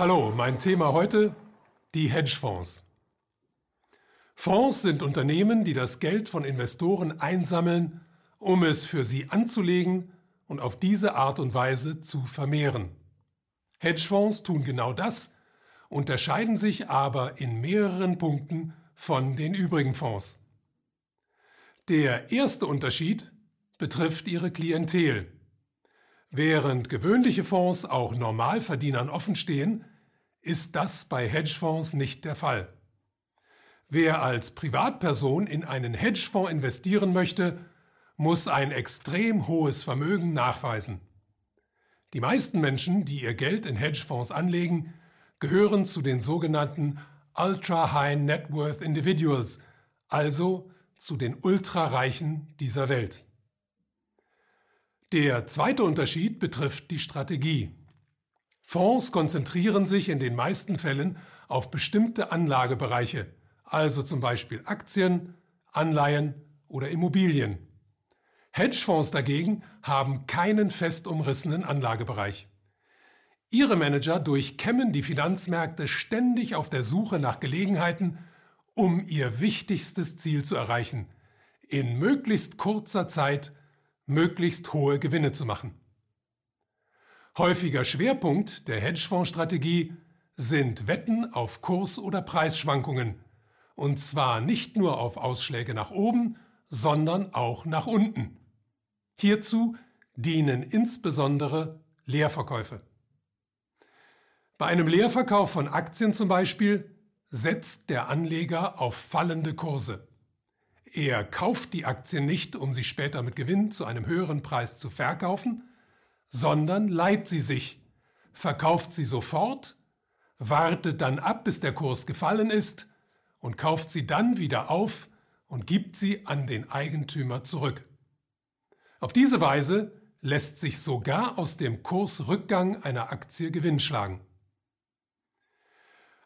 Hallo, mein Thema heute die Hedgefonds. Fonds sind Unternehmen, die das Geld von Investoren einsammeln, um es für sie anzulegen und auf diese Art und Weise zu vermehren. Hedgefonds tun genau das, unterscheiden sich aber in mehreren Punkten von den übrigen Fonds. Der erste Unterschied betrifft ihre Klientel. Während gewöhnliche Fonds auch Normalverdienern offenstehen, ist das bei Hedgefonds nicht der Fall. Wer als Privatperson in einen Hedgefonds investieren möchte, muss ein extrem hohes Vermögen nachweisen. Die meisten Menschen, die ihr Geld in Hedgefonds anlegen, gehören zu den sogenannten Ultra High Net Worth Individuals, also zu den Ultrareichen dieser Welt. Der zweite Unterschied betrifft die Strategie. Fonds konzentrieren sich in den meisten Fällen auf bestimmte Anlagebereiche, also zum Beispiel Aktien, Anleihen oder Immobilien. Hedgefonds dagegen haben keinen fest umrissenen Anlagebereich. Ihre Manager durchkämmen die Finanzmärkte ständig auf der Suche nach Gelegenheiten, um ihr wichtigstes Ziel zu erreichen, in möglichst kurzer Zeit möglichst hohe Gewinne zu machen. Häufiger Schwerpunkt der Hedgefondsstrategie sind Wetten auf Kurs- oder Preisschwankungen, und zwar nicht nur auf Ausschläge nach oben, sondern auch nach unten. Hierzu dienen insbesondere Leerverkäufe. Bei einem Leerverkauf von Aktien zum Beispiel setzt der Anleger auf fallende Kurse. Er kauft die Aktien nicht, um sie später mit Gewinn zu einem höheren Preis zu verkaufen, sondern leiht sie sich, verkauft sie sofort, wartet dann ab, bis der Kurs gefallen ist und kauft sie dann wieder auf und gibt sie an den Eigentümer zurück. Auf diese Weise lässt sich sogar aus dem Kursrückgang einer Aktie Gewinn schlagen.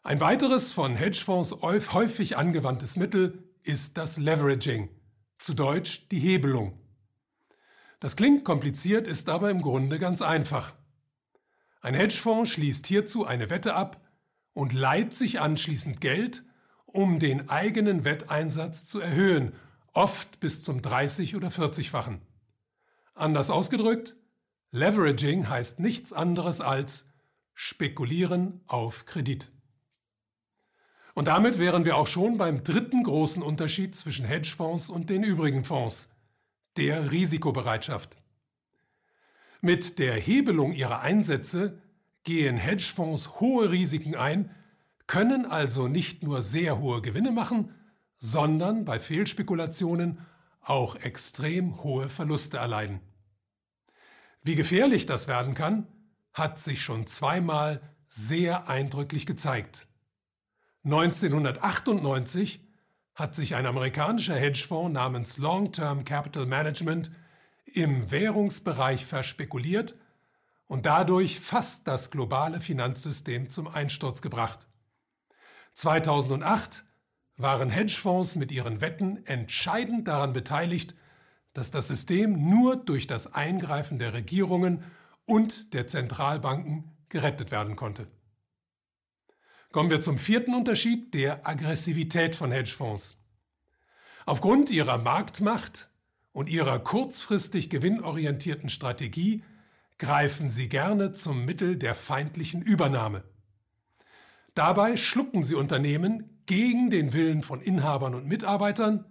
Ein weiteres von Hedgefonds häufig angewandtes Mittel ist das Leveraging, zu Deutsch die Hebelung. Das klingt kompliziert, ist aber im Grunde ganz einfach. Ein Hedgefonds schließt hierzu eine Wette ab und leiht sich anschließend Geld, um den eigenen Wetteinsatz zu erhöhen, oft bis zum 30 oder 40-fachen. Anders ausgedrückt, Leveraging heißt nichts anderes als Spekulieren auf Kredit. Und damit wären wir auch schon beim dritten großen Unterschied zwischen Hedgefonds und den übrigen Fonds, der Risikobereitschaft. Mit der Hebelung ihrer Einsätze gehen Hedgefonds hohe Risiken ein, können also nicht nur sehr hohe Gewinne machen, sondern bei Fehlspekulationen auch extrem hohe Verluste erleiden. Wie gefährlich das werden kann, hat sich schon zweimal sehr eindrücklich gezeigt. 1998 hat sich ein amerikanischer Hedgefonds namens Long-Term Capital Management im Währungsbereich verspekuliert und dadurch fast das globale Finanzsystem zum Einsturz gebracht. 2008 waren Hedgefonds mit ihren Wetten entscheidend daran beteiligt, dass das System nur durch das Eingreifen der Regierungen und der Zentralbanken gerettet werden konnte. Kommen wir zum vierten Unterschied, der Aggressivität von Hedgefonds. Aufgrund ihrer Marktmacht und ihrer kurzfristig gewinnorientierten Strategie greifen sie gerne zum Mittel der feindlichen Übernahme. Dabei schlucken sie Unternehmen gegen den Willen von Inhabern und Mitarbeitern,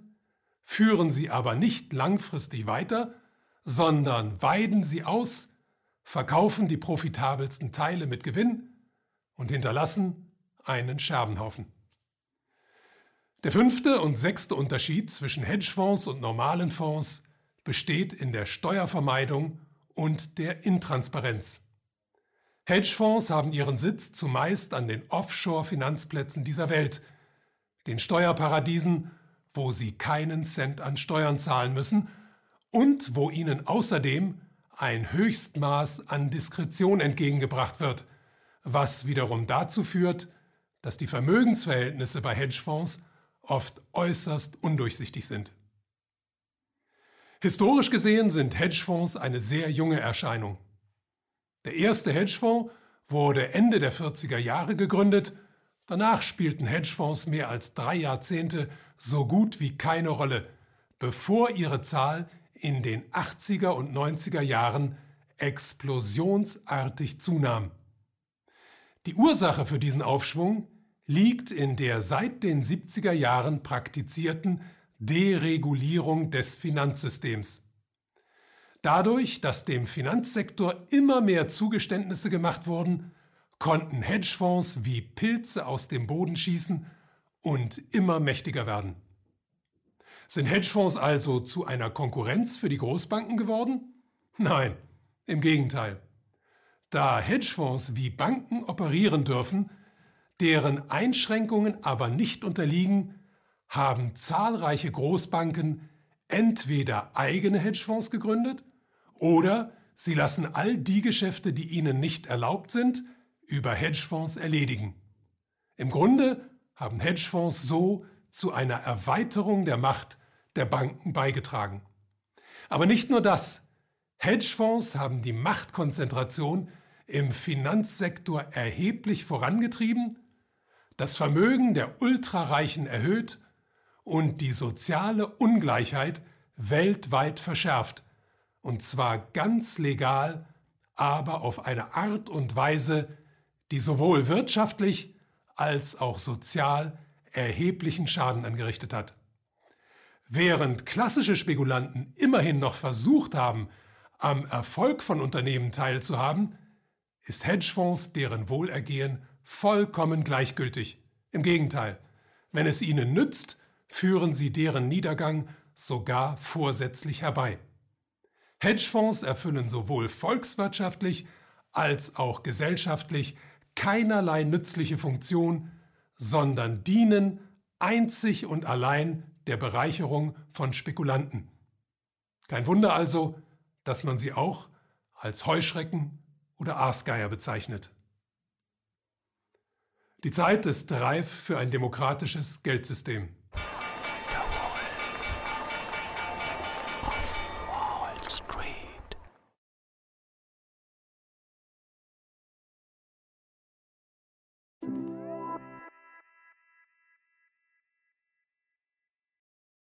führen sie aber nicht langfristig weiter, sondern weiden sie aus, verkaufen die profitabelsten Teile mit Gewinn und hinterlassen einen Scherbenhaufen. Der fünfte und sechste Unterschied zwischen Hedgefonds und normalen Fonds besteht in der Steuervermeidung und der Intransparenz. Hedgefonds haben ihren Sitz zumeist an den Offshore-Finanzplätzen dieser Welt, den Steuerparadiesen, wo sie keinen Cent an Steuern zahlen müssen und wo ihnen außerdem ein Höchstmaß an Diskretion entgegengebracht wird, was wiederum dazu führt, dass die Vermögensverhältnisse bei Hedgefonds oft äußerst undurchsichtig sind. Historisch gesehen sind Hedgefonds eine sehr junge Erscheinung. Der erste Hedgefonds wurde Ende der 40er Jahre gegründet, danach spielten Hedgefonds mehr als drei Jahrzehnte so gut wie keine Rolle, bevor ihre Zahl in den 80er und 90er Jahren explosionsartig zunahm. Die Ursache für diesen Aufschwung liegt in der seit den 70er Jahren praktizierten Deregulierung des Finanzsystems. Dadurch, dass dem Finanzsektor immer mehr Zugeständnisse gemacht wurden, konnten Hedgefonds wie Pilze aus dem Boden schießen und immer mächtiger werden. Sind Hedgefonds also zu einer Konkurrenz für die Großbanken geworden? Nein, im Gegenteil. Da Hedgefonds wie Banken operieren dürfen, deren Einschränkungen aber nicht unterliegen, haben zahlreiche Großbanken entweder eigene Hedgefonds gegründet oder sie lassen all die Geschäfte, die ihnen nicht erlaubt sind, über Hedgefonds erledigen. Im Grunde haben Hedgefonds so zu einer Erweiterung der Macht der Banken beigetragen. Aber nicht nur das. Hedgefonds haben die Machtkonzentration im Finanzsektor erheblich vorangetrieben, das Vermögen der Ultrareichen erhöht und die soziale Ungleichheit weltweit verschärft, und zwar ganz legal, aber auf eine Art und Weise, die sowohl wirtschaftlich als auch sozial erheblichen Schaden angerichtet hat. Während klassische Spekulanten immerhin noch versucht haben, am Erfolg von Unternehmen teilzuhaben, ist Hedgefonds deren Wohlergehen vollkommen gleichgültig. Im Gegenteil, wenn es ihnen nützt, führen sie deren Niedergang sogar vorsätzlich herbei. Hedgefonds erfüllen sowohl volkswirtschaftlich als auch gesellschaftlich keinerlei nützliche Funktion, sondern dienen einzig und allein der Bereicherung von Spekulanten. Kein Wunder also, dass man sie auch als Heuschrecken oder Aasgeier bezeichnet. Die Zeit ist reif für ein demokratisches Geldsystem.